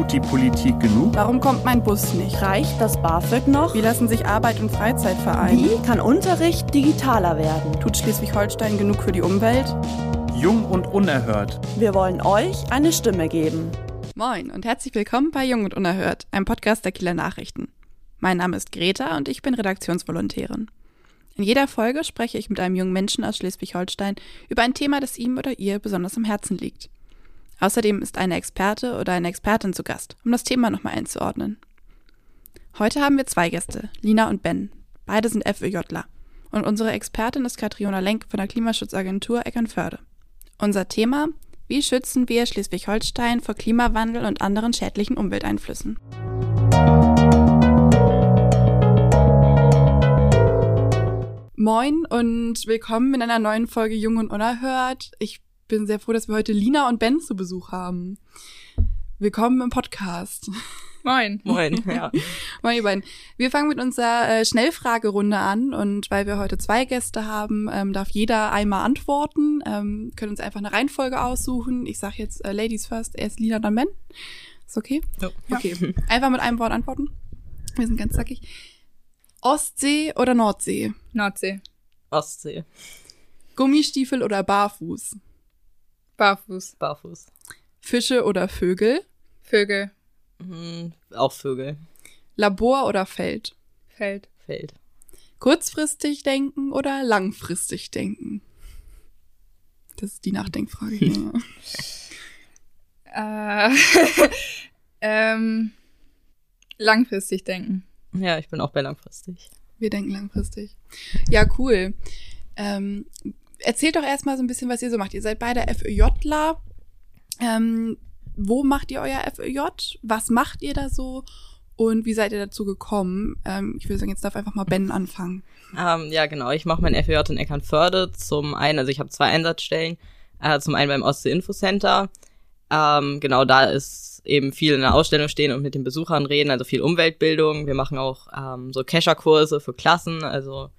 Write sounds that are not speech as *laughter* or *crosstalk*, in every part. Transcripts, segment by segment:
Tut die Politik genug? Warum kommt mein Bus nicht? Reicht das BAföG noch? Wie lassen sich Arbeit und Freizeit vereinen? Wie kann Unterricht digitaler werden? Tut Schleswig-Holstein genug für die Umwelt? Jung und unerhört. Wir wollen euch eine Stimme geben. Moin und herzlich willkommen bei Jung und Unerhört, einem Podcast der Kieler Nachrichten. Mein Name ist Greta und ich bin Redaktionsvolontärin. In jeder Folge spreche ich mit einem jungen Menschen aus Schleswig-Holstein über ein Thema, das ihm oder ihr besonders am Herzen liegt. Außerdem ist eine Experte oder eine Expertin zu Gast, um das Thema nochmal einzuordnen. Heute haben wir zwei Gäste, Lina und Ben. Beide sind FÖJler. Und unsere Expertin ist Katriona Lenk von der Klimaschutzagentur Eckernförde. Unser Thema, wie schützen wir Schleswig-Holstein vor Klimawandel und anderen schädlichen Umwelteinflüssen? Moin und willkommen in einer neuen Folge Jung und Unerhört. Ich bin sehr froh, dass wir heute Lina und Ben zu Besuch haben. Willkommen im Podcast. Moin. Moin, *laughs* ja. Moin, ihr beiden. Wir fangen mit unserer äh, Schnellfragerunde an und weil wir heute zwei Gäste haben, ähm, darf jeder einmal antworten. Ähm, können uns einfach eine Reihenfolge aussuchen. Ich sage jetzt äh, Ladies first, erst Lina, dann Ben. Ist okay? Ja. Okay. *laughs* Einfach mit einem Wort antworten. Wir sind ganz zackig. Ostsee oder Nordsee? Nordsee. Ostsee. Gummistiefel oder Barfuß? Barfuß. Barfuß. Fische oder Vögel? Vögel. Mhm, auch Vögel. Labor oder Feld? Feld. Feld. Kurzfristig denken oder langfristig denken? Das ist die Nachdenkfrage. hier. *laughs* Äh, *laughs* ähm, langfristig denken. Ja, ich bin auch bei langfristig. Wir denken langfristig. Ja, cool. Ähm, erzählt doch erstmal so ein bisschen, was ihr so macht. Ihr seid beide FÖJler. Ähm, wo macht ihr euer FÖJ? Was macht ihr da so? Und wie seid ihr dazu gekommen? Ähm, ich würde sagen, jetzt darf einfach mal Ben anfangen. Ähm, ja, genau. Ich mache mein FJ in Eckernförde. Zum einen, also ich habe zwei Einsatzstellen. Äh, zum einen beim Ostsee Info Center. Ähm, genau, da ist eben viel in der Ausstellung stehen und mit den Besuchern reden, also viel Umweltbildung. Wir machen auch ähm, so Kescherkurse für Klassen, also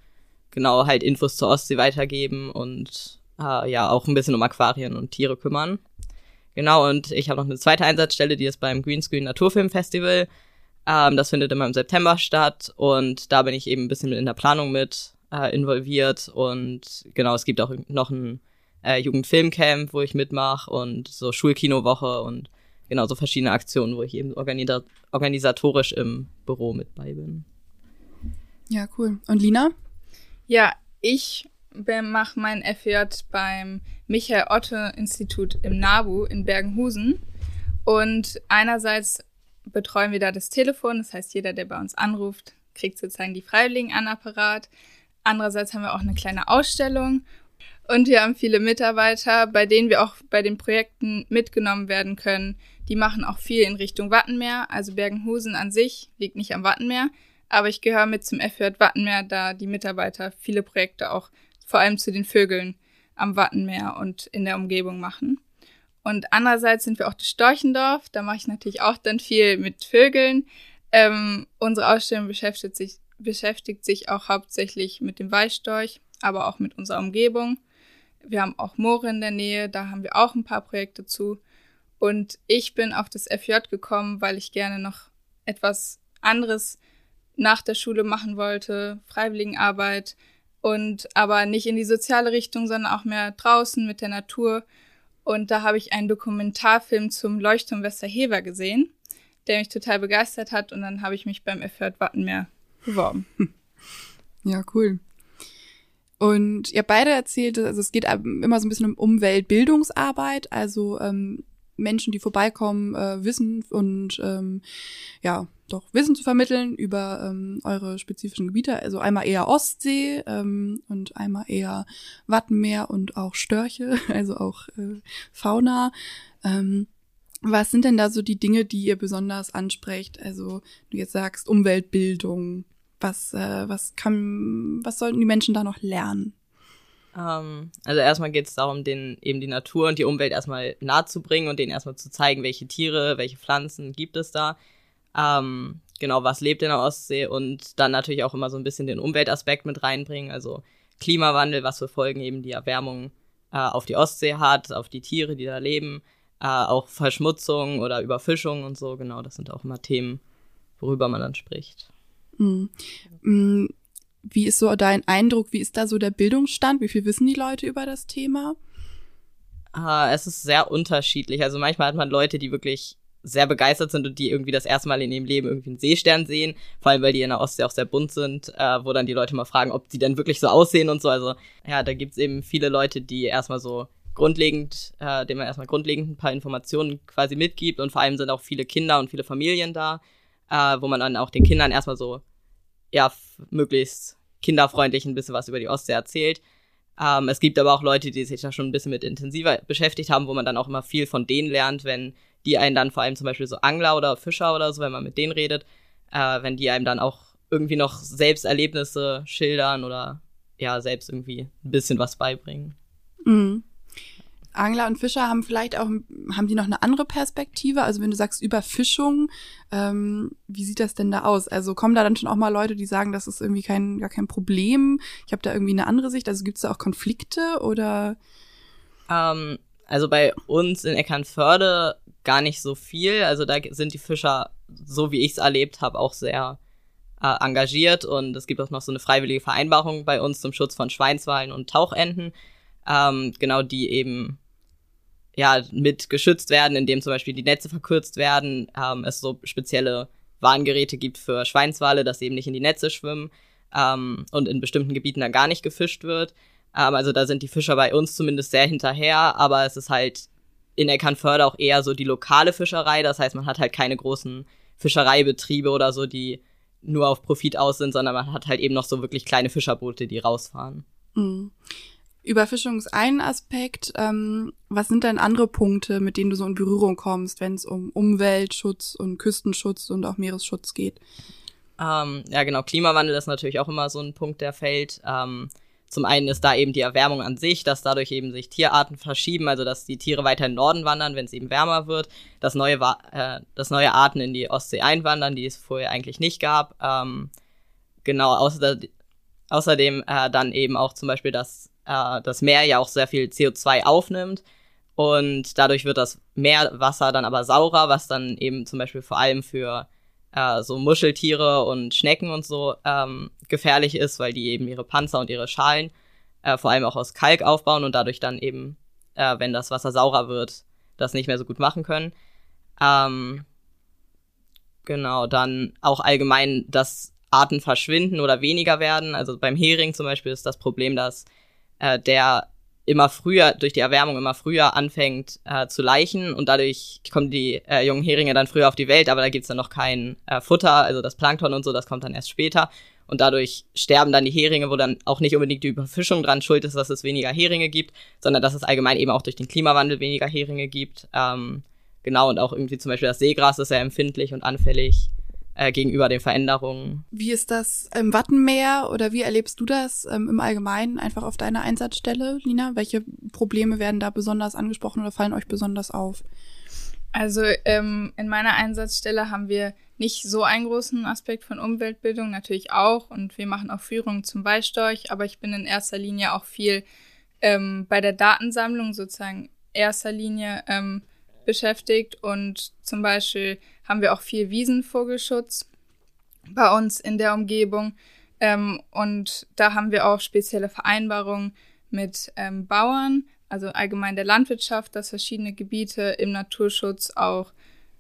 genau halt Infos zur Ostsee weitergeben und äh, ja auch ein bisschen um Aquarien und Tiere kümmern. Genau, und ich habe noch eine zweite Einsatzstelle, die ist beim Greenscreen Naturfilm Festival. Ähm, das findet immer im September statt und da bin ich eben ein bisschen in der Planung mit äh, involviert und genau, es gibt auch noch ein äh, Jugendfilmcamp, wo ich mitmache und so Schulkinowoche und genau so verschiedene Aktionen, wo ich eben organisa organisatorisch im Büro mit bei bin. Ja, cool. Und Lina? Ja, ich mache mein FJ beim Michael Otte Institut im NABU in Bergenhusen. Und einerseits betreuen wir da das Telefon, das heißt, jeder, der bei uns anruft, kriegt sozusagen die Freiwilligen an Apparat. Andererseits haben wir auch eine kleine Ausstellung und wir haben viele Mitarbeiter, bei denen wir auch bei den Projekten mitgenommen werden können. Die machen auch viel in Richtung Wattenmeer. Also Bergenhusen an sich liegt nicht am Wattenmeer, aber ich gehöre mit zum FJ Wattenmeer, da die Mitarbeiter viele Projekte auch vor allem zu den Vögeln am Wattenmeer und in der Umgebung machen. Und andererseits sind wir auch das Storchendorf. Da mache ich natürlich auch dann viel mit Vögeln. Ähm, unsere Ausstellung beschäftigt sich, beschäftigt sich auch hauptsächlich mit dem Weißstorch, aber auch mit unserer Umgebung. Wir haben auch Moore in der Nähe, da haben wir auch ein paar Projekte zu. Und ich bin auf das FJ gekommen, weil ich gerne noch etwas anderes nach der Schule machen wollte, Freiwilligenarbeit und aber nicht in die soziale Richtung, sondern auch mehr draußen mit der Natur. Und da habe ich einen Dokumentarfilm zum Leuchtturm Westerhever gesehen, der mich total begeistert hat und dann habe ich mich beim FJ Wattenmeer beworben. *laughs* Ja, cool. Und ihr beide erzählt, also es geht immer so ein bisschen um Umweltbildungsarbeit, also ähm, Menschen, die vorbeikommen, äh, Wissen und ähm, ja, doch Wissen zu vermitteln über ähm, eure spezifischen Gebiete. Also einmal eher Ostsee ähm, und einmal eher Wattenmeer und auch Störche, *laughs* also auch äh, Fauna. Ähm, was sind denn da so die Dinge, die ihr besonders ansprecht? Also du jetzt sagst Umweltbildung. Was, äh, was kann, was sollten die Menschen da noch lernen? Ähm, also erstmal geht es darum, den eben die Natur und die Umwelt erstmal nahe zu bringen und denen erstmal zu zeigen, welche Tiere, welche Pflanzen gibt es da. Ähm, genau, was lebt in der Ostsee und dann natürlich auch immer so ein bisschen den Umweltaspekt mit reinbringen, also Klimawandel, was für Folgen eben die Erwärmung äh, auf die Ostsee hat, auf die Tiere, die da leben. äh, auch Verschmutzung oder Überfischung und so, genau, das sind auch immer Themen, worüber man dann spricht. Mhm. Wie ist so dein Eindruck, wie ist da so der Bildungsstand? Wie viel wissen die Leute über das Thema? Äh, es ist sehr unterschiedlich. Also manchmal hat man Leute, die wirklich sehr begeistert sind und die irgendwie das erste Mal in ihrem Leben irgendwie einen Seestern sehen, vor allem weil die in der Ostsee auch sehr bunt sind, äh, wo dann die Leute mal fragen, ob die denn wirklich so aussehen und so. Also ja, da gibt's eben viele Leute, die erstmal so grundlegend, äh, dem man erstmal grundlegend ein paar Informationen quasi mitgibt und vor allem sind auch viele Kinder und viele Familien da, äh, wo man dann auch den Kindern erstmal so, ja, möglichst kinderfreundlich ein bisschen was über die Ostsee erzählt. Ähm, es gibt aber auch Leute, die sich da schon ein bisschen mit intensiver beschäftigt haben, wo man dann auch immer viel von denen lernt, wenn die einen dann vor allem zum Beispiel so Angler oder Fischer oder so, wenn man mit denen redet, äh, wenn die einem dann auch irgendwie noch selbst Erlebnisse schildern oder ja, selbst irgendwie ein bisschen was beibringen. Mhm. Angler und Fischer haben vielleicht auch, haben die noch eine andere Perspektive? Also wenn du sagst Überfischung, ähm, wie sieht das denn da aus? Also kommen da dann schon auch mal Leute, die sagen, das ist irgendwie kein, gar kein Problem? Ich habe da irgendwie eine andere Sicht. Also gibt es da auch Konflikte oder? Ähm, also bei uns in Eckernförde gar nicht so viel. Also da sind die Fischer, so wie ich es erlebt habe, auch sehr äh, engagiert und es gibt auch noch so eine freiwillige Vereinbarung bei uns zum Schutz von Schweinswalen und Tauchenten, ähm, genau die eben ja mit geschützt werden, indem zum Beispiel die Netze verkürzt werden, ähm, es so spezielle Warngeräte gibt für Schweinswale, dass sie eben nicht in die Netze schwimmen ähm, und in bestimmten Gebieten dann gar nicht gefischt wird. Ähm, also da sind die Fischer bei uns zumindest sehr hinterher, aber es ist halt in Eckernförde auch eher so die lokale Fischerei. Das heißt, man hat halt keine großen Fischereibetriebe oder so, die nur auf Profit aus sind, sondern man hat halt eben noch so wirklich kleine Fischerboote, die rausfahren. Mhm. Überfischung ist ein Aspekt. Ähm, was sind denn andere Punkte, mit denen du so in Berührung kommst, wenn es um Umweltschutz und Küstenschutz und auch Meeresschutz geht? Ähm, ja, genau. Klimawandel ist natürlich auch immer so ein Punkt, der fällt. Ähm, zum einen ist da eben die Erwärmung an sich, dass dadurch eben sich Tierarten verschieben, also dass die Tiere weiter in den Norden wandern, wenn es eben wärmer wird, dass neue, äh, dass neue Arten in die Ostsee einwandern, die es vorher eigentlich nicht gab. Ähm, genau, außer, außerdem äh, dann eben auch zum Beispiel, dass äh, das Meer ja auch sehr viel CO2 aufnimmt und dadurch wird das Meerwasser dann aber saurer, was dann eben zum Beispiel vor allem für äh, so Muscheltiere und Schnecken und so ähm, gefährlich ist, weil die eben ihre Panzer und ihre Schalen äh, vor allem auch aus Kalk aufbauen und dadurch dann eben, äh, wenn das Wasser saurer wird, das nicht mehr so gut machen können. Ähm, genau, dann auch allgemein, dass Arten verschwinden oder weniger werden. Also beim Hering zum Beispiel ist das Problem, dass äh, der immer früher, durch die Erwärmung immer früher anfängt äh, zu leichen und dadurch kommen die äh, jungen Heringe dann früher auf die Welt, aber da gibt's dann noch kein äh, Futter, also das Plankton und so, das kommt dann erst später. Und dadurch sterben dann die Heringe, wo dann auch nicht unbedingt die Überfischung dran schuld ist, dass es weniger Heringe gibt, sondern dass es allgemein eben auch durch den Klimawandel weniger Heringe gibt. Ähm, genau, und auch irgendwie zum Beispiel das Seegras ist sehr empfindlich und anfällig äh, gegenüber den Veränderungen. Wie ist das im Wattenmeer oder wie erlebst du das ähm, im Allgemeinen einfach auf deiner Einsatzstelle, Lina? Welche Probleme werden da besonders angesprochen oder fallen euch besonders auf? Also ähm, in meiner Einsatzstelle haben wir nicht so einen großen Aspekt von Umweltbildung, natürlich auch. Und wir machen auch Führungen zum Beistorch, aber ich bin in erster Linie auch viel ähm, bei der Datensammlung sozusagen erster Linie ähm, beschäftigt. Und zum Beispiel haben wir auch viel Wiesenvogelschutz bei uns in der Umgebung. Ähm, und da haben wir auch spezielle Vereinbarungen mit ähm, Bauern, also allgemein der Landwirtschaft, dass verschiedene Gebiete im Naturschutz auch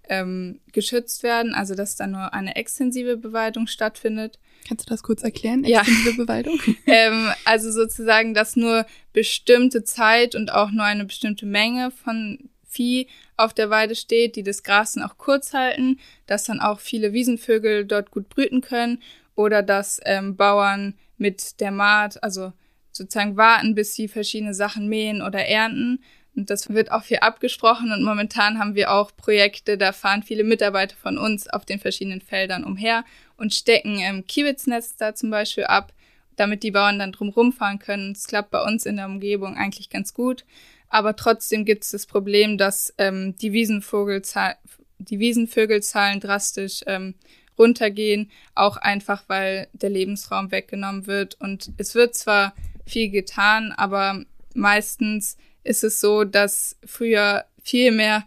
ähm, geschützt werden, also dass da nur eine extensive Beweidung stattfindet. Kannst du das kurz erklären? Extensive ja. Beweidung? *laughs* ähm, also sozusagen, dass nur bestimmte Zeit und auch nur eine bestimmte Menge von Vieh auf der Weide steht, die das Gras dann auch kurz halten, dass dann auch viele Wiesenvögel dort gut brüten können oder dass ähm, Bauern mit der Maat, also sozusagen warten, bis sie verschiedene Sachen mähen oder ernten. Und das wird auch viel abgesprochen und momentan haben wir auch Projekte, da fahren viele Mitarbeiter von uns auf den verschiedenen Feldern umher und stecken ähm, Kiebitznetz da zum Beispiel ab, damit die Bauern dann drumherum fahren können. Es klappt bei uns in der Umgebung eigentlich ganz gut aber trotzdem gibt es das Problem, dass ähm, die, Wiesenvogelzahl die Wiesenvögelzahlen drastisch ähm, runtergehen, auch einfach weil der Lebensraum weggenommen wird. Und es wird zwar viel getan, aber meistens ist es so, dass früher viel mehr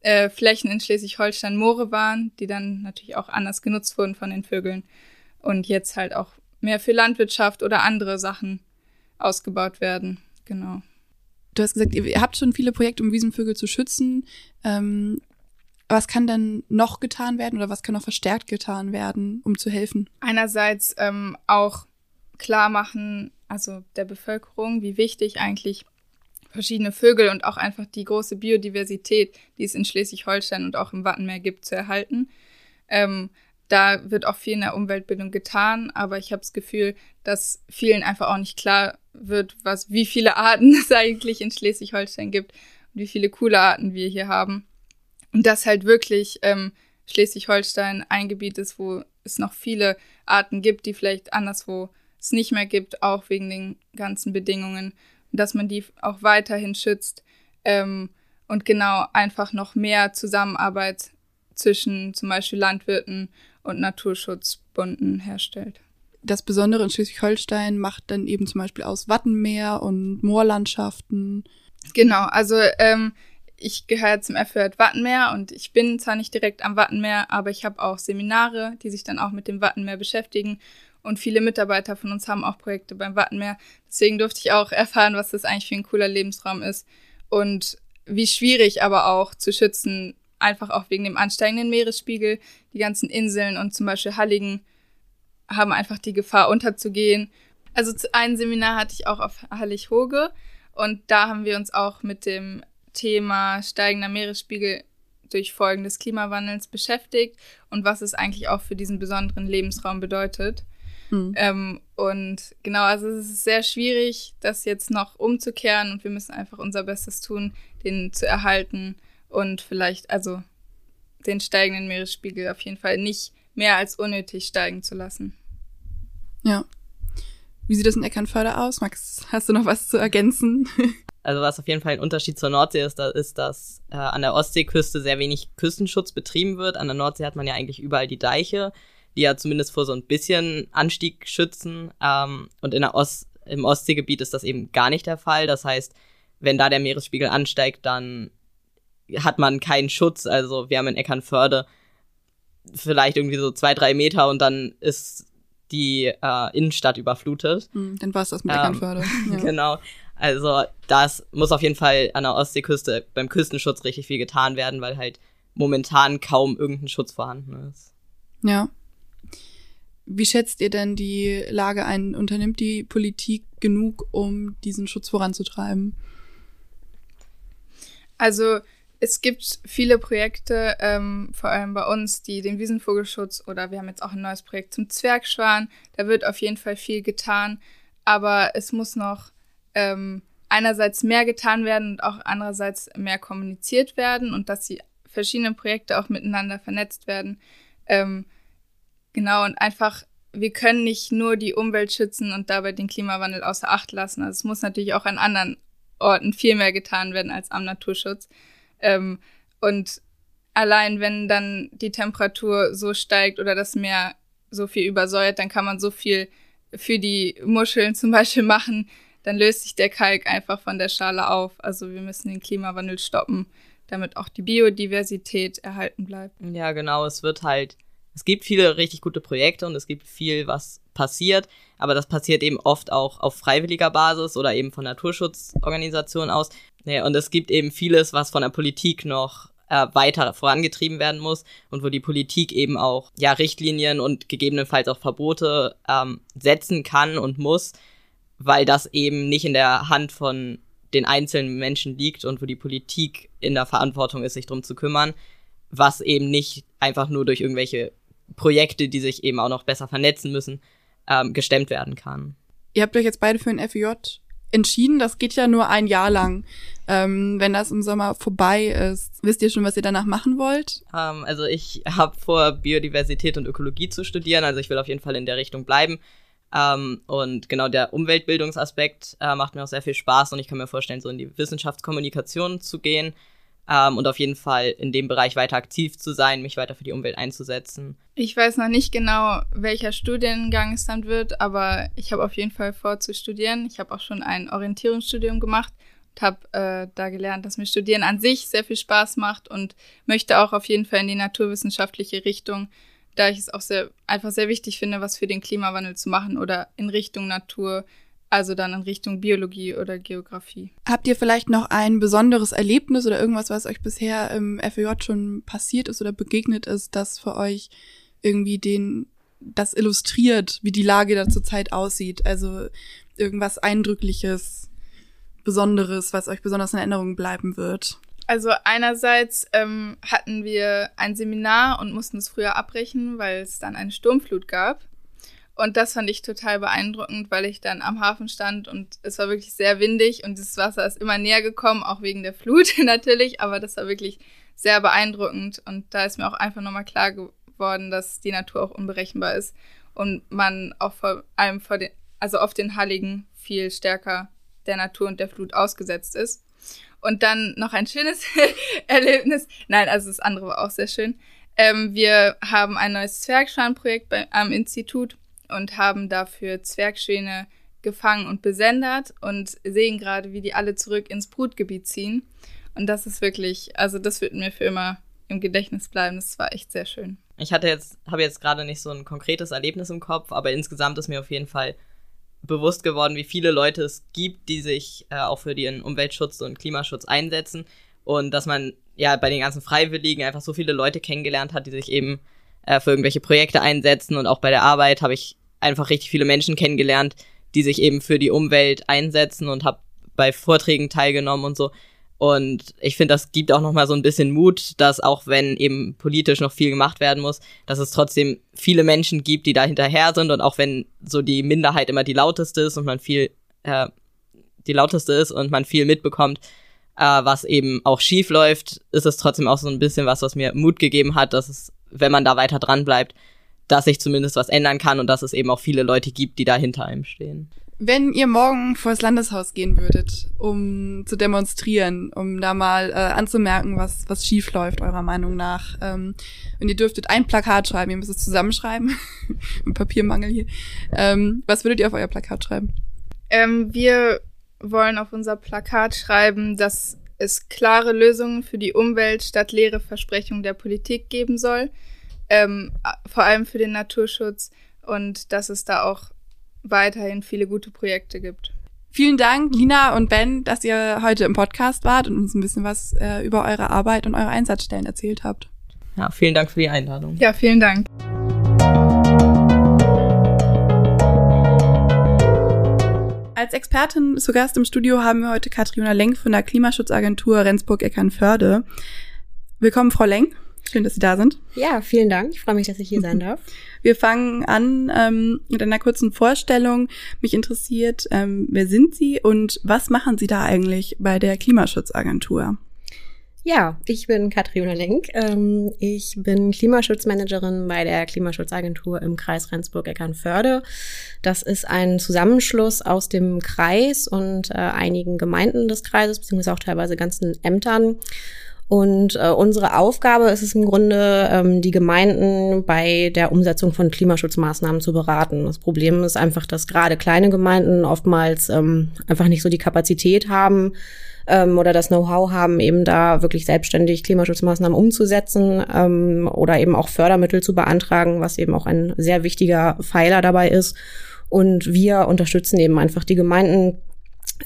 äh, Flächen in Schleswig-Holstein Moore waren, die dann natürlich auch anders genutzt wurden von den Vögeln und jetzt halt auch mehr für Landwirtschaft oder andere Sachen ausgebaut werden. Genau. Du hast gesagt, ihr habt schon viele Projekte, um Wiesenvögel zu schützen. Ähm, was kann denn noch getan werden oder was kann noch verstärkt getan werden, um zu helfen? Einerseits ähm, auch klar machen, also der Bevölkerung, wie wichtig eigentlich verschiedene Vögel und auch einfach die große Biodiversität, die es in Schleswig-Holstein und auch im Wattenmeer gibt, zu erhalten. Ähm, da wird auch viel in der Umweltbildung getan, aber ich habe das Gefühl, dass vielen einfach auch nicht klar wird, was, wie viele Arten *laughs* es eigentlich in Schleswig-Holstein gibt und wie viele coole Arten wir hier haben. Und dass halt wirklich ähm, Schleswig-Holstein ein Gebiet ist, wo es noch viele Arten gibt, die vielleicht anderswo es nicht mehr gibt, auch wegen den ganzen Bedingungen. Und dass man die auch weiterhin schützt ähm, und genau einfach noch mehr Zusammenarbeit zwischen zum Beispiel Landwirten und Naturschutzbunden herstellt. Das Besondere in Schleswig-Holstein macht dann eben zum Beispiel aus Wattenmeer und Moorlandschaften. Genau, also ähm, ich gehöre zum FÖH Wattenmeer und ich bin zwar nicht direkt am Wattenmeer, aber ich habe auch Seminare, die sich dann auch mit dem Wattenmeer beschäftigen. Und viele Mitarbeiter von uns haben auch Projekte beim Wattenmeer. Deswegen durfte ich auch erfahren, was das eigentlich für ein cooler Lebensraum ist. Und wie schwierig aber auch zu schützen einfach auch wegen dem ansteigenden Meeresspiegel. Die ganzen Inseln und zum Beispiel Halligen haben einfach die Gefahr unterzugehen. Also ein Seminar hatte ich auch auf Hallig-Hoge und da haben wir uns auch mit dem Thema steigender Meeresspiegel durch Folgen des Klimawandels beschäftigt und was es eigentlich auch für diesen besonderen Lebensraum bedeutet. Mhm. Ähm, und genau, also es ist sehr schwierig, das jetzt noch umzukehren und wir müssen einfach unser Bestes tun, den zu erhalten und vielleicht also den steigenden Meeresspiegel auf jeden Fall nicht mehr als unnötig steigen zu lassen. Ja. Wie sieht das in Eckernförde aus? Max, hast du noch was zu ergänzen? *laughs* Also was auf jeden Fall ein Unterschied zur Nordsee ist, da ist, dass äh, an der Ostseeküste sehr wenig Küstenschutz betrieben wird. An der Nordsee hat man ja eigentlich überall die Deiche, die ja zumindest vor so ein bisschen Anstieg schützen. Ähm, und in der Ost im Ostseegebiet ist das eben gar nicht der Fall. Das heißt, wenn da der Meeresspiegel ansteigt, dann hat man keinen Schutz. Also wir haben in Eckernförde vielleicht irgendwie so zwei, drei Meter und dann ist die äh, Innenstadt überflutet. Hm, dann war es das mit ähm, Eckernförde. *laughs* Ja. Genau. Also das muss auf jeden Fall an der Ostseeküste beim Küstenschutz richtig viel getan werden, weil halt momentan kaum irgendein Schutz vorhanden ist. Ja. Wie schätzt ihr denn die Lage ein? Unternimmt die Politik genug, um diesen Schutz voranzutreiben? Also es gibt viele Projekte, ähm, vor allem bei uns, die den Wiesenvogelschutz oder wir haben jetzt auch ein neues Projekt zum Zwergschwan. Da wird auf jeden Fall viel getan, aber es muss noch ähm, einerseits mehr getan werden und auch andererseits mehr kommuniziert werden und dass die verschiedenen Projekte auch miteinander vernetzt werden. Ähm, genau, und einfach, wir können nicht nur die Umwelt schützen und dabei den Klimawandel außer Acht lassen. Also es muss natürlich auch an anderen Orten viel mehr getan werden als am Naturschutz. Ähm, und allein wenn dann die Temperatur so steigt oder das Meer so viel übersäuert, dann kann man so viel für die Muscheln zum Beispiel *laughs* machen, dann löst sich der Kalk einfach von der Schale auf. Also wir müssen den Klimawandel stoppen, damit auch die Biodiversität erhalten bleibt. Ja, genau. Es wird halt, es gibt viele richtig gute Projekte und es gibt viel, was passiert, aber das passiert eben oft auch auf freiwilliger Basis oder eben von Naturschutzorganisationen aus. Und es gibt eben vieles, was von der Politik noch äh, weiter vorangetrieben werden muss und wo die Politik eben auch ja Richtlinien und gegebenenfalls auch Verbote ähm, setzen kann und muss, weil das eben nicht in der Hand von den einzelnen Menschen liegt und wo die Politik in der Verantwortung ist, sich drum zu kümmern, was eben nicht einfach nur durch irgendwelche Projekte, die sich eben auch noch besser vernetzen müssen, ähm, gestemmt werden kann. Ihr habt euch jetzt beide für ein FEJ entschieden. Das geht ja nur ein Jahr lang. Ähm, wenn das im Sommer vorbei ist, wisst ihr schon, was ihr danach machen wollt? Ähm, also ich habe vor, Biodiversität und Ökologie zu studieren. Also ich will auf jeden Fall in der Richtung bleiben. Ähm, und genau der Umweltbildungsaspekt äh, macht mir auch sehr viel Spaß und ich kann mir vorstellen, so in die Wissenschaftskommunikation zu gehen ähm, und auf jeden Fall in dem Bereich weiter aktiv zu sein, mich weiter für die Umwelt einzusetzen. Ich weiß noch nicht genau, welcher Studiengang es dann wird, aber ich habe auf jeden Fall vor zu studieren. Ich habe auch schon ein Orientierungsstudium gemacht habe äh, da gelernt, dass mir Studieren an sich sehr viel Spaß macht und möchte auch auf jeden Fall in die naturwissenschaftliche Richtung, da ich es auch sehr einfach sehr wichtig finde, was für den Klimawandel zu machen oder in Richtung Natur, also dann in Richtung Biologie oder Geografie. Habt ihr vielleicht noch ein besonderes Erlebnis oder irgendwas, was euch bisher im FEJ schon passiert ist oder begegnet ist, das für euch irgendwie den das illustriert, wie die Lage da zurzeit aussieht? Also irgendwas Eindrückliches, Besonderes, was euch besonders in Erinnerung bleiben wird? Also einerseits ähm, hatten wir ein Seminar und mussten es früher abbrechen, weil es dann eine Sturmflut gab. Und das fand ich total beeindruckend, weil ich dann am Hafen stand und es war wirklich sehr windig und das Wasser ist immer näher gekommen, auch wegen der Flut *laughs* natürlich, aber das war wirklich sehr beeindruckend und da ist mir auch einfach nochmal klar geworden, dass die Natur auch unberechenbar ist und man auch vor allem vor den, also auf den Halligen viel stärker der Natur und der Flut ausgesetzt ist. Und dann noch ein schönes *laughs* Erlebnis. Nein, also das andere war auch sehr schön. Ähm, wir haben ein neues Zwergschwanprojekt bei, am Institut und haben dafür Zwergschwäne gefangen und besendet und sehen gerade, wie die alle zurück ins Brutgebiet ziehen. Und das ist wirklich, also das wird mir für immer im Gedächtnis bleiben. Das war echt sehr schön. Ich hatte jetzt, habe jetzt gerade nicht so ein konkretes Erlebnis im Kopf, aber insgesamt ist mir auf jeden Fall bewusst geworden, wie viele Leute es gibt, die sich äh, auch für den Umweltschutz und Klimaschutz einsetzen und dass man ja bei den ganzen Freiwilligen einfach so viele Leute kennengelernt hat, die sich eben äh, für irgendwelche Projekte einsetzen und auch bei der Arbeit habe ich einfach richtig viele Menschen kennengelernt, die sich eben für die Umwelt einsetzen und habe bei Vorträgen teilgenommen und so. Und ich finde, das gibt auch nochmal so ein bisschen Mut, dass auch wenn eben politisch noch viel gemacht werden muss, dass es trotzdem viele Menschen gibt, die da hinterher sind und auch wenn so die Minderheit immer die lauteste ist und man viel, äh, die lauteste ist und man viel mitbekommt, äh, was eben auch schief läuft, ist es trotzdem auch so ein bisschen was, was mir Mut gegeben hat, dass es, wenn man da weiter dran bleibt, dass sich zumindest was ändern kann und dass es eben auch viele Leute gibt, die da hinter einem stehen. Wenn ihr morgen vor das Landeshaus gehen würdet, um zu demonstrieren, um da mal äh, anzumerken, was, was schief läuft, eurer Meinung nach, ähm, und ihr dürftet ein Plakat schreiben, ihr müsst es zusammenschreiben, *laughs* mit Papiermangel hier, ähm, was würdet ihr auf euer Plakat schreiben? Ähm, wir wollen auf unser Plakat schreiben, dass es klare Lösungen für die Umwelt statt leere Versprechungen der Politik geben soll, ähm, vor allem für den Naturschutz und dass es da auch weiterhin viele gute Projekte gibt. Vielen Dank, Lina und Ben, dass ihr heute im Podcast wart und uns ein bisschen was äh, über eure Arbeit und eure Einsatzstellen erzählt habt. Ja, vielen Dank für die Einladung. Ja, vielen Dank. Als Expertin zu Gast im Studio haben wir heute Katriona Lenk von der Klimaschutzagentur Rendsburg-Eckernförde. Willkommen, Frau Lenk. Schön, dass Sie da sind. Ja, vielen Dank. Ich freue mich, dass ich hier sein *laughs* darf. Wir fangen an ähm, mit einer kurzen Vorstellung. Mich interessiert, ähm, wer sind Sie und was machen Sie da eigentlich bei der Klimaschutzagentur? Ja, ich bin Katriona Lenk. Ähm, ich bin Klimaschutzmanagerin bei der Klimaschutzagentur im Kreis Rendsburg-Eckernförde. Das ist ein Zusammenschluss aus dem Kreis und äh, einigen Gemeinden des Kreises, beziehungsweise auch teilweise ganzen Ämtern. Und äh, unsere Aufgabe ist es im Grunde, ähm, die Gemeinden bei der Umsetzung von Klimaschutzmaßnahmen zu beraten. Das Problem ist einfach, dass gerade kleine Gemeinden oftmals ähm, einfach nicht so die Kapazität haben ähm, oder das Know-how haben, eben da wirklich selbstständig Klimaschutzmaßnahmen umzusetzen ähm, oder eben auch Fördermittel zu beantragen, was eben auch ein sehr wichtiger Pfeiler dabei ist. Und wir unterstützen eben einfach die Gemeinden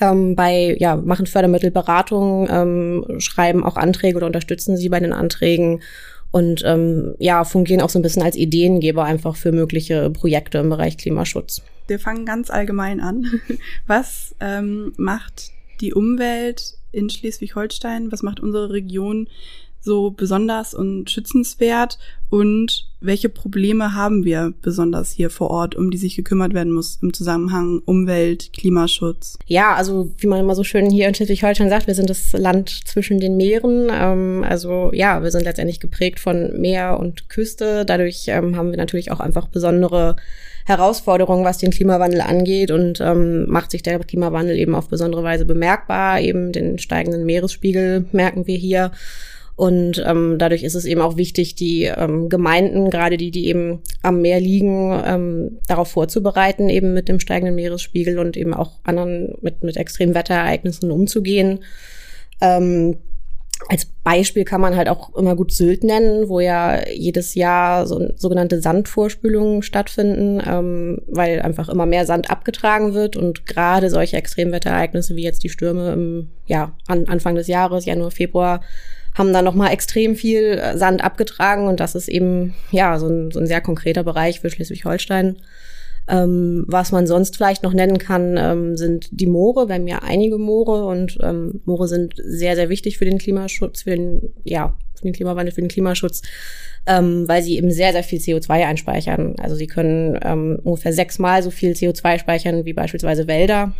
ähm, bei, ja, machen Fördermittelberatungen, ähm, schreiben auch Anträge oder unterstützen sie bei den Anträgen und ähm, ja, fungieren auch so ein bisschen als Ideengeber einfach für mögliche Projekte im Bereich Klimaschutz. Wir fangen ganz allgemein an. *laughs* Was ähm, macht die Umwelt in Schleswig-Holstein? Was macht unsere Region so besonders und schützenswert und welche Probleme haben wir besonders hier vor Ort, um die sich gekümmert werden muss im Zusammenhang Umwelt, Klimaschutz? Ja, also wie man immer so schön hier in Schleswig-Holstein sagt, wir sind das Land zwischen den Meeren. Ähm, also ja, wir sind letztendlich geprägt von Meer und Küste. Dadurch ähm, haben wir natürlich auch einfach besondere Herausforderungen, was den Klimawandel angeht und ähm, macht sich der Klimawandel eben auf besondere Weise bemerkbar. Eben den steigenden Meeresspiegel merken wir hier. Und ähm, dadurch ist es eben auch wichtig, die ähm, Gemeinden, gerade die, die eben am Meer liegen, ähm, darauf vorzubereiten, eben mit dem steigenden Meeresspiegel und eben auch anderen mit, mit extremen Wetterereignissen umzugehen. Ähm, als Beispiel kann man halt auch immer gut Sylt nennen, wo ja jedes Jahr so sogenannte Sandvorspülungen stattfinden, ähm, weil einfach immer mehr Sand abgetragen wird und gerade solche Extremwetterereignisse wie jetzt die Stürme im ja, an, Anfang des Jahres, Januar, Februar, haben dann nochmal extrem viel Sand abgetragen und das ist eben ja so ein, so ein sehr konkreter Bereich für Schleswig-Holstein. Ähm, was man sonst vielleicht noch nennen kann, ähm, sind die Moore. Wir haben ja einige Moore und ähm, Moore sind sehr, sehr wichtig für den Klimaschutz, für den, ja, für den Klimawandel, für den Klimaschutz, ähm, weil sie eben sehr, sehr viel CO2 einspeichern. Also sie können ähm, ungefähr sechsmal so viel CO2 speichern wie beispielsweise Wälder.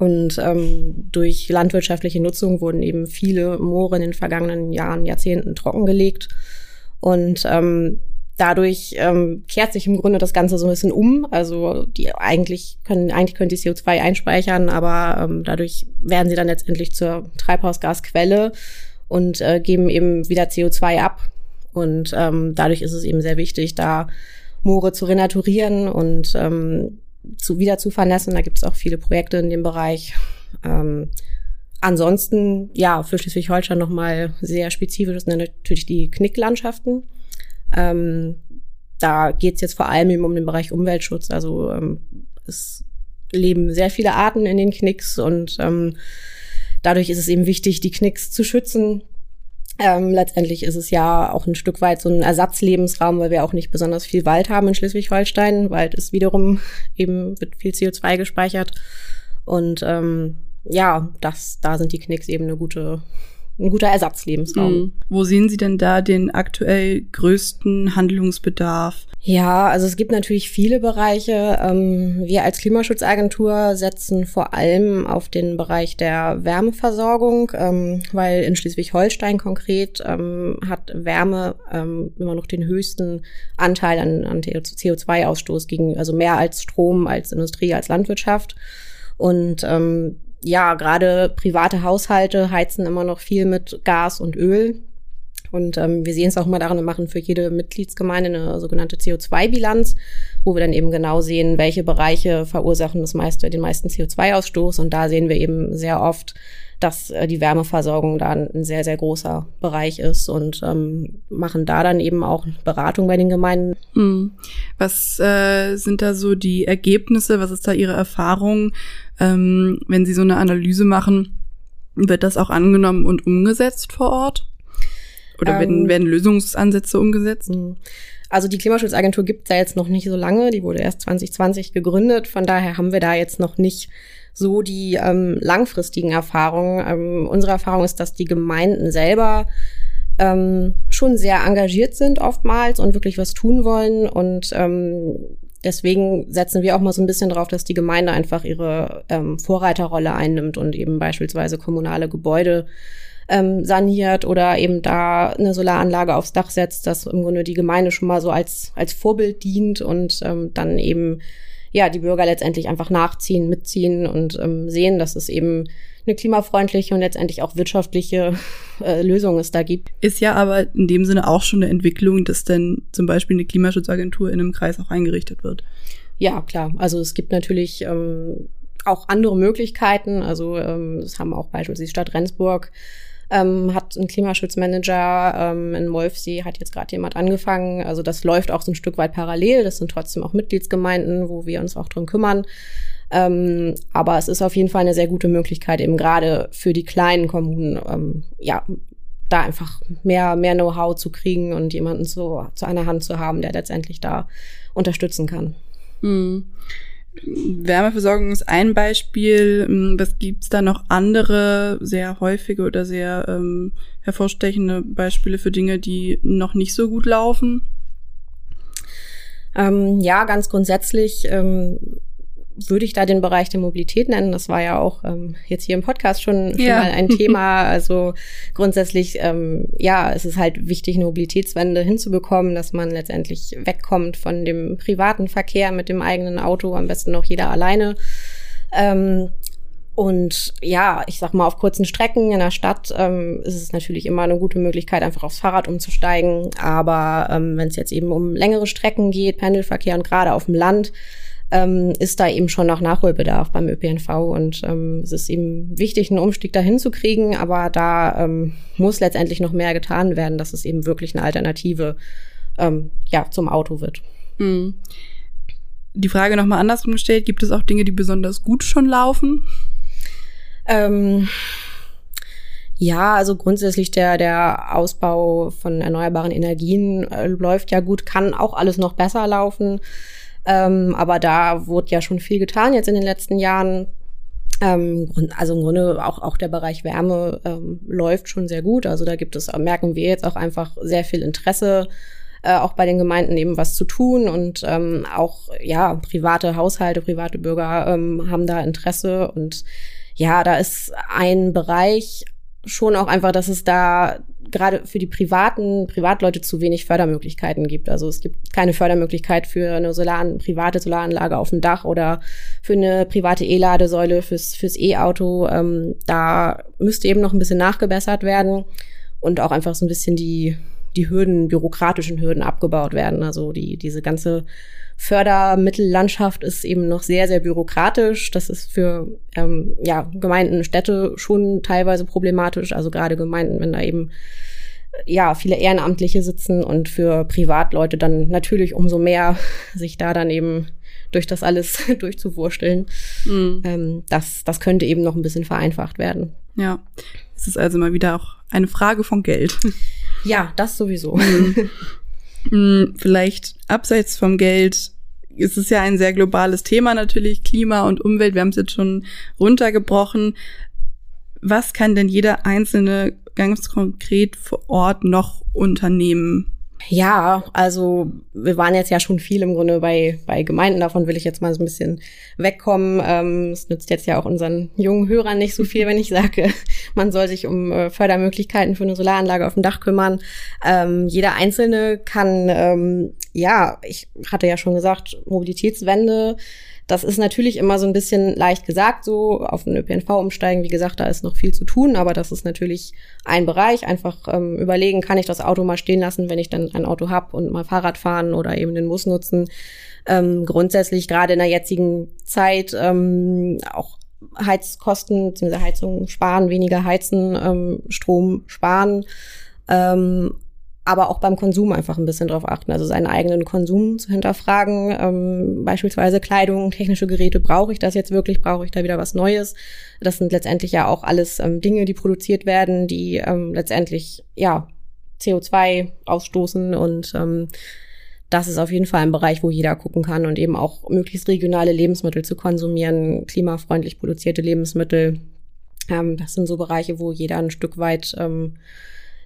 Und ähm, durch landwirtschaftliche Nutzung wurden eben viele Moore in den vergangenen Jahren, Jahrzehnten trockengelegt. Und ähm, dadurch ähm, kehrt sich im Grunde das Ganze so ein bisschen um. Also die eigentlich können eigentlich können die CO2 einspeichern, aber ähm, dadurch werden sie dann letztendlich zur Treibhausgasquelle und äh, geben eben wieder CO2 ab. Und ähm, dadurch ist es eben sehr wichtig, da Moore zu renaturieren und ähm, zu, wieder zu vernässen. Da gibt es auch viele Projekte in dem Bereich. Ähm, ansonsten, ja, für Schleswig-Holstein nochmal sehr spezifisch sind natürlich die Knicklandschaften. Ähm, da geht es jetzt vor allem eben um den Bereich Umweltschutz. Also ähm, es leben sehr viele Arten in den Knicks und ähm, dadurch ist es eben wichtig, die Knicks zu schützen. Ähm, letztendlich ist es ja auch ein Stück weit so ein Ersatzlebensraum, weil wir auch nicht besonders viel Wald haben in Schleswig-Holstein. Wald ist wiederum *laughs* eben, wird viel CO2 gespeichert. Und ähm, ja, das, da sind die Knicks eben eine gute ein guter Ersatzlebensraum. Mhm. Wo sehen Sie denn da den aktuell größten Handlungsbedarf? Ja, also es gibt natürlich viele Bereiche. Ähm, wir als Klimaschutzagentur setzen vor allem auf den Bereich der Wärmeversorgung, ähm, weil in Schleswig-Holstein konkret ähm, hat Wärme immer noch den höchsten Anteil an, an CO2-Ausstoß gegen, also mehr als Strom, als Industrie, als Landwirtschaft. Und ähm, ja, gerade private Haushalte heizen immer noch viel mit Gas und Öl. Und ähm, wir sehen es auch mal daran, wir machen für jede Mitgliedsgemeinde eine sogenannte CO2-Bilanz, wo wir dann eben genau sehen, welche Bereiche verursachen das meiste, den meisten CO2-Ausstoß. Und da sehen wir eben sehr oft, dass äh, die Wärmeversorgung da ein sehr, sehr großer Bereich ist und ähm, machen da dann eben auch Beratung bei den Gemeinden. Hm. Was äh, sind da so die Ergebnisse? Was ist da Ihre Erfahrung? Ähm, wenn Sie so eine Analyse machen, wird das auch angenommen und umgesetzt vor Ort? Oder ähm, werden, werden Lösungsansätze umgesetzt? Hm. Also die Klimaschutzagentur gibt es ja jetzt noch nicht so lange, die wurde erst 2020 gegründet, von daher haben wir da jetzt noch nicht so die ähm, langfristigen Erfahrungen. Ähm, unsere Erfahrung ist, dass die Gemeinden selber ähm, schon sehr engagiert sind oftmals und wirklich was tun wollen und ähm, deswegen setzen wir auch mal so ein bisschen drauf, dass die Gemeinde einfach ihre ähm, Vorreiterrolle einnimmt und eben beispielsweise kommunale Gebäude ähm, saniert oder eben da eine Solaranlage aufs Dach setzt, dass im Grunde die Gemeinde schon mal so als, als Vorbild dient und ähm, dann eben ja die Bürger letztendlich einfach nachziehen, mitziehen und ähm, sehen, dass es eben eine klimafreundliche und letztendlich auch wirtschaftliche *laughs* äh, Lösung es da gibt. Ist ja aber in dem Sinne auch schon eine Entwicklung, dass dann zum Beispiel eine Klimaschutzagentur in einem Kreis auch eingerichtet wird. Ja, klar. Also es gibt natürlich ähm, auch andere Möglichkeiten. Also ähm, das haben auch beispielsweise die Stadt Rendsburg ähm, hat einen Klimaschutzmanager ähm, in Wolfsee, hat jetzt gerade jemand angefangen. Also das läuft auch so ein Stück weit parallel. Das sind trotzdem auch Mitgliedsgemeinden, wo wir uns auch drum kümmern. Ähm, aber es ist auf jeden Fall eine sehr gute Möglichkeit, eben gerade für die kleinen Kommunen, ähm, ja, da einfach mehr, mehr Know-how zu kriegen und jemanden zu, zu einer Hand zu haben, der letztendlich da unterstützen kann. Mhm. Wärmeversorgung ist ein Beispiel. Hm, was gibt's da noch andere sehr häufige oder sehr ähm, hervorstechende Beispiele für Dinge, die noch nicht so gut laufen? Ähm, ja, ganz grundsätzlich ähm, würde ich da den Bereich der Mobilität nennen. Das war ja auch ähm, jetzt hier im Podcast schon, schon ja. mal ein *laughs* Thema. Also grundsätzlich, ähm, ja, es ist halt wichtig, eine Mobilitätswende hinzubekommen, dass man letztendlich wegkommt von dem privaten Verkehr mit dem eigenen Auto, am besten noch jeder alleine. Ähm, Und ja, ich sag mal, auf kurzen Strecken in der Stadt ähm, ist es natürlich immer eine gute Möglichkeit, einfach aufs Fahrrad umzusteigen. Aber ähm, wenn es jetzt eben um längere Strecken geht, Pendelverkehr und gerade auf dem Land, ähm, ist da eben schon noch Nachholbedarf beim ÖPNV. Und ähm, es ist eben wichtig, einen Umstieg dahin zu kriegen. Aber da ähm, muss letztendlich noch mehr getan werden, dass es eben wirklich eine Alternative ähm, ja, zum Auto wird. Mhm. Die Frage nochmal andersrum gestellt, gibt es auch Dinge, die besonders gut schon laufen? Ähm, ja, also grundsätzlich der, der Ausbau von erneuerbaren Energien äh, läuft ja gut, kann auch alles noch besser laufen. Ähm, aber da wurde ja schon viel getan jetzt in den letzten Jahren. Ähm, also im Grunde auch, auch der Bereich Wärme ähm, läuft schon sehr gut. Also da gibt es, merken wir jetzt auch einfach sehr viel Interesse, äh, auch bei den Gemeinden eben was zu tun. Und ähm, auch ja, private Haushalte, private Bürger ähm, haben da Interesse und ja, da ist ein Bereich schon auch einfach, dass es da gerade für die privaten Privatleute zu wenig Fördermöglichkeiten gibt. Also es gibt keine Fördermöglichkeit für eine Solar private Solaranlage auf dem Dach oder für eine private E-Ladesäule fürs fürs E-Auto. Ähm, da müsste eben noch ein bisschen nachgebessert werden und auch einfach so ein bisschen die die Hürden, bürokratischen Hürden abgebaut werden. Also die diese ganze Fördermittellandschaft ist eben noch sehr, sehr bürokratisch. Das ist für ähm, ja, Gemeinden, Städte schon teilweise problematisch. Also gerade Gemeinden, wenn da eben ja viele Ehrenamtliche sitzen und für Privatleute dann natürlich umso mehr *laughs* sich da dann eben durch das alles *laughs* durchzuwursteln. Mhm. Ähm, das, das könnte eben noch ein bisschen vereinfacht werden. Ja, es ist also mal wieder auch eine Frage von Geld. *laughs* Ja, das sowieso. Mhm. Hm, vielleicht abseits vom Geld ist es ja ein sehr globales Thema natürlich, Klima und Umwelt. Wir haben es jetzt schon runtergebrochen. Was kann denn jeder Einzelne ganz konkret vor Ort noch unternehmen? Ja, also wir waren jetzt ja schon viel im Grunde bei, bei Gemeinden, davon will ich jetzt mal so ein bisschen wegkommen. Ähm, es nützt jetzt ja auch unseren jungen Hörern nicht so viel, *laughs* wenn ich sage, man soll sich um äh, Fördermöglichkeiten für eine Solaranlage auf dem Dach kümmern. Ähm, jeder Einzelne kann, ähm, ja, ich hatte ja schon gesagt, Mobilitätswende das ist natürlich immer so ein bisschen leicht gesagt, so auf den ÖPNV umsteigen. Wie gesagt, da ist noch viel zu tun, aber das ist natürlich ein Bereich. Einfach ähm, überlegen, kann ich das Auto mal stehen lassen, wenn ich dann ein Auto habe und mal Fahrrad fahren oder eben den Bus nutzen. Ähm, grundsätzlich gerade in der jetzigen Zeit ähm, auch Heizkosten bzw. Heizung sparen, weniger heizen, ähm, Strom sparen. Ähm, aber auch beim Konsum einfach ein bisschen drauf achten, also seinen eigenen Konsum zu hinterfragen, ähm, beispielsweise Kleidung, technische Geräte, brauche ich das jetzt wirklich, brauche ich da wieder was Neues? Das sind letztendlich ja auch alles ähm, Dinge, die produziert werden, die ähm, letztendlich ja CO2 ausstoßen und ähm, das ist auf jeden Fall ein Bereich, wo jeder gucken kann und eben auch möglichst regionale Lebensmittel zu konsumieren, klimafreundlich produzierte Lebensmittel. Ähm, das sind so Bereiche, wo jeder ein Stück weit ähm,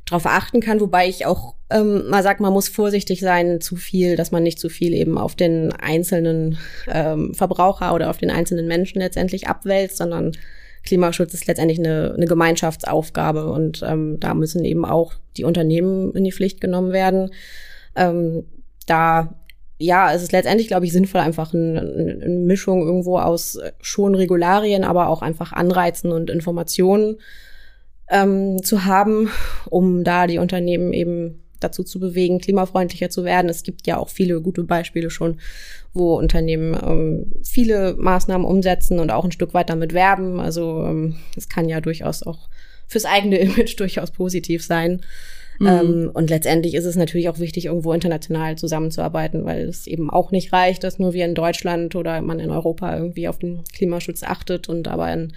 darauf achten kann, wobei ich auch ähm, mal sag, man muss vorsichtig sein, zu viel, dass man nicht zu viel eben auf den einzelnen ähm, Verbraucher oder auf den einzelnen Menschen letztendlich abwälzt, sondern Klimaschutz ist letztendlich eine, eine Gemeinschaftsaufgabe und ähm, da müssen eben auch die Unternehmen in die Pflicht genommen werden. Ähm, da ja, es ist letztendlich, glaube ich, sinnvoll, einfach eine, eine Mischung irgendwo aus schon Regularien, aber auch einfach Anreizen und Informationen ähm, zu haben, um da die Unternehmen eben dazu zu bewegen, klimafreundlicher zu werden. Es gibt ja auch viele gute Beispiele schon, wo Unternehmen ähm, viele Maßnahmen umsetzen und auch ein Stück weit damit werben. Also ähm, es kann ja durchaus auch fürs eigene *laughs* Image durchaus positiv sein. Mhm. Ähm, und letztendlich ist es natürlich auch wichtig, irgendwo international zusammenzuarbeiten, weil es eben auch nicht reicht, dass nur wir in Deutschland oder man in Europa irgendwie auf den Klimaschutz achtet und aber in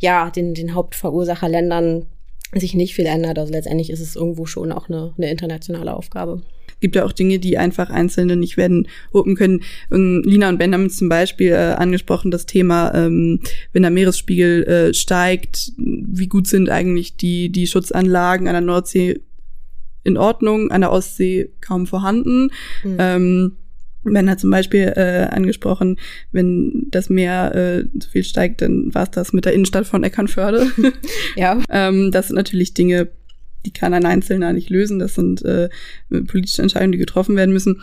ja, den, den Hauptverursacherländern sich nicht viel ändert. Also letztendlich ist es irgendwo schon auch eine, eine internationale Aufgabe. Gibt ja auch Dinge, die einfach Einzelne nicht werden wuppen können. Und Lina und Ben haben zum Beispiel äh, angesprochen, das Thema, ähm, wenn der Meeresspiegel äh, steigt, wie gut sind eigentlich die, die Schutzanlagen an der Nordsee in Ordnung, an der Ostsee kaum vorhanden. Mhm. Ähm, Ben hat zum Beispiel äh, angesprochen, wenn das Meer äh, zu viel steigt, dann war es das mit der Innenstadt von Eckernförde. *laughs* ja. *laughs* ähm, das sind natürlich Dinge, die kann ein Einzelner nicht lösen. Das sind äh, politische Entscheidungen, die getroffen werden müssen.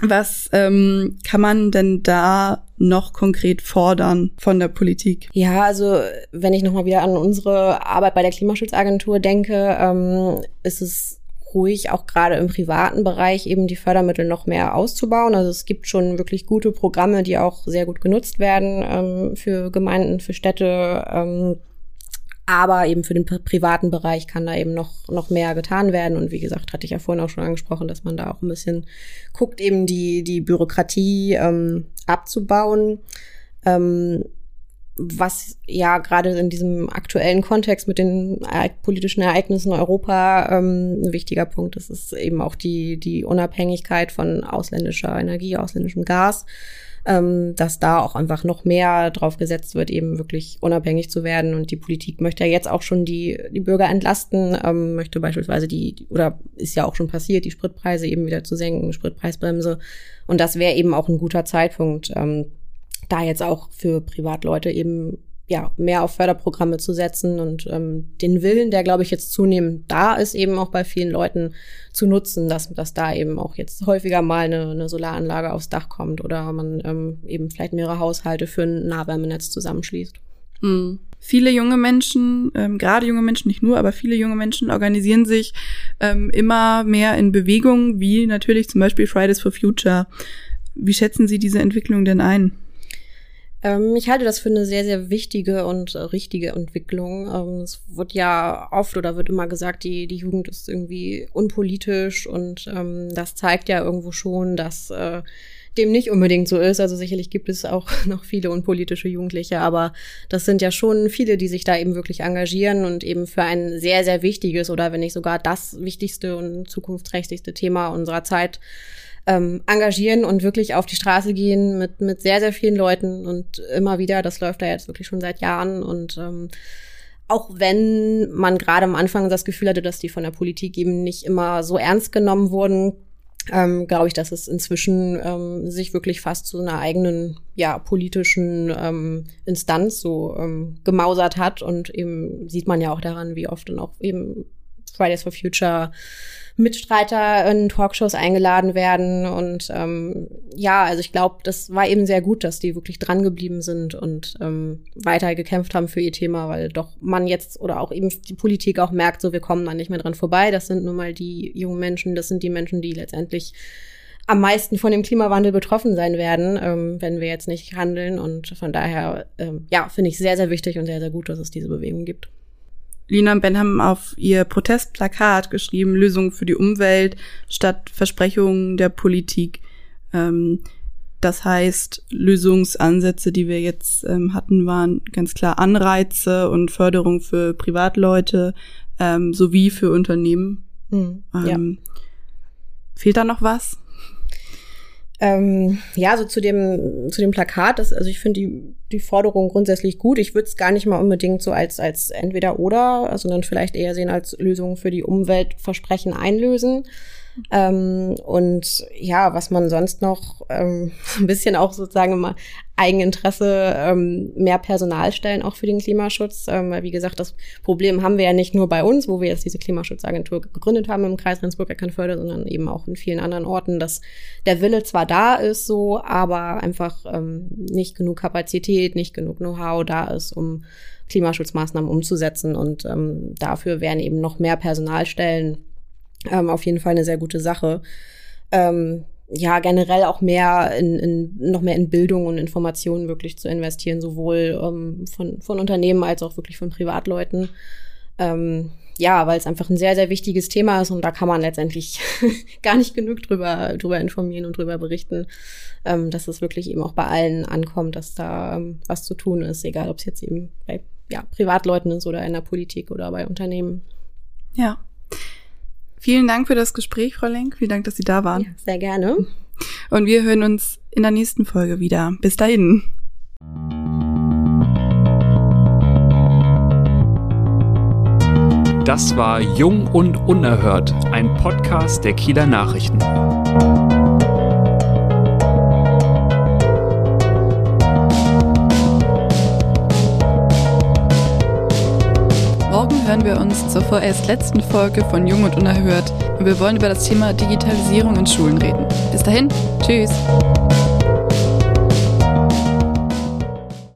Was ähm, kann man denn da noch konkret fordern von der Politik? Ja, also wenn ich nochmal wieder an unsere Arbeit bei der Klimaschutzagentur denke, ähm, ist es ruhig, auch gerade im privaten Bereich eben die Fördermittel noch mehr auszubauen. Also es gibt schon wirklich gute Programme, die auch sehr gut genutzt werden ähm, für Gemeinden, für Städte. Ähm, aber eben für den privaten Bereich kann da eben noch, noch mehr getan werden. Und wie gesagt, hatte ich ja vorhin auch schon angesprochen, dass man da auch ein bisschen guckt, eben die, die Bürokratie ähm, abzubauen. Ähm, was ja gerade in diesem aktuellen Kontext mit den politischen Ereignissen in Europa ähm, ein wichtiger Punkt ist, ist eben auch die, die Unabhängigkeit von ausländischer Energie, ausländischem Gas ähm, dass da auch einfach noch mehr drauf gesetzt wird, eben wirklich unabhängig zu werden. Und die Politik möchte ja jetzt auch schon die, die Bürger entlasten, ähm, möchte beispielsweise die, oder ist ja auch schon passiert, die Spritpreise eben wieder zu senken, Spritpreisbremse. Und das wäre eben auch ein guter Zeitpunkt, ähm, da jetzt auch für Privatleute eben ja, mehr auf Förderprogramme zu setzen und ähm, den Willen, der, glaube ich, jetzt zunehmend da ist, eben auch bei vielen Leuten zu nutzen, dass, dass da eben auch jetzt häufiger mal eine, eine Solaranlage aufs Dach kommt oder man ähm, eben vielleicht mehrere Haushalte für ein Nahwärmenetz zusammenschließt. Mhm. Viele junge Menschen, ähm, gerade junge Menschen, nicht nur, aber viele junge Menschen organisieren sich ähm, immer mehr in Bewegungen, wie natürlich zum Beispiel Fridays for Future. Wie schätzen Sie diese Entwicklung denn ein? Ähm, ich halte das für eine sehr, sehr wichtige und äh, richtige Entwicklung. Ähm, es wird ja oft oder wird immer gesagt, die, die Jugend ist irgendwie unpolitisch und ähm, das zeigt ja irgendwo schon, dass äh, dem nicht unbedingt so ist. Also sicherlich gibt es auch *laughs* noch viele unpolitische Jugendliche, aber das sind ja schon viele, die sich da eben wirklich engagieren und eben für ein sehr, sehr wichtiges oder wenn nicht sogar das wichtigste und zukunftsträchtigste Thema unserer Zeit ähm, engagieren und wirklich auf die Straße gehen mit, mit sehr, sehr vielen Leuten und immer wieder, das läuft da jetzt wirklich schon seit Jahren und ähm, auch wenn man gerade am Anfang das Gefühl hatte, dass die von der Politik eben nicht immer so ernst genommen wurden, ähm, glaube ich, dass es inzwischen ähm, sich wirklich fast zu einer eigenen, ja, politischen ähm, Instanz so ähm, gemausert hat. Und eben sieht man ja auch daran, wie oft und auch eben Fridays for Future Mitstreiter in Talkshows eingeladen werden. Und ähm, ja, also ich glaube, das war eben sehr gut, dass die wirklich dran geblieben sind und ähm, weiter gekämpft haben für ihr Thema, weil doch man jetzt oder auch eben die Politik auch merkt, so wir kommen da nicht mehr dran vorbei. Das sind nun mal die jungen Menschen, das sind die Menschen, die letztendlich am meisten von dem Klimawandel betroffen sein werden, ähm, wenn wir jetzt nicht handeln. Und von daher, ähm, ja, finde ich sehr, sehr wichtig und sehr, sehr gut, dass es diese Bewegung gibt. Lina und Ben haben auf ihr Protestplakat geschrieben, Lösungen für die Umwelt statt Versprechungen der Politik. Ähm, das heißt, Lösungsansätze, die wir jetzt ähm, hatten, waren ganz klar Anreize und Förderung für Privatleute ähm, sowie für Unternehmen. Mhm, ja. Ähm, fehlt da noch was? Ähm, ja, so zu dem, zu dem Plakat, das, also ich finde die, die Forderung grundsätzlich gut. Ich würde es gar nicht mal unbedingt so als, als entweder oder, sondern vielleicht eher sehen als Lösung für die Umweltversprechen einlösen. Ähm, und ja, was man sonst noch ähm, *laughs* ein bisschen auch sozusagen immer Eigeninteresse, ähm, mehr Personal stellen, auch für den Klimaschutz. Ähm, weil wie gesagt, das Problem haben wir ja nicht nur bei uns, wo wir jetzt diese Klimaschutzagentur gegründet haben im Kreis Rendsburg-Eckernförde, sondern eben auch in vielen anderen Orten, dass der Wille zwar da ist, so, aber einfach ähm, nicht genug Kapazität, nicht genug Know-how da ist, um Klimaschutzmaßnahmen umzusetzen. Und ähm, dafür wären eben noch mehr Personalstellen ähm, auf jeden Fall eine sehr gute Sache. Ähm, ja, generell auch mehr in, in, noch mehr in Bildung und Informationen wirklich zu investieren, sowohl ähm, von, von Unternehmen als auch wirklich von Privatleuten. Ähm, ja, weil es einfach ein sehr, sehr wichtiges Thema ist und da kann man letztendlich *laughs* gar nicht genug drüber, drüber informieren und drüber berichten, ähm, dass es wirklich eben auch bei allen ankommt, dass da ähm, was zu tun ist, egal ob es jetzt eben bei ja, Privatleuten ist oder in der Politik oder bei Unternehmen. Ja. Vielen Dank für das Gespräch, Frau Lenk. Vielen Dank, dass Sie da waren. Ja, sehr gerne. Und wir hören uns in der nächsten Folge wieder. Bis dahin. Das war Jung und Unerhört, ein Podcast der Kieler Nachrichten. Hören wir uns zur vorerst letzten Folge von Jung und Unerhört und wir wollen über das Thema Digitalisierung in Schulen reden. Bis dahin, tschüss!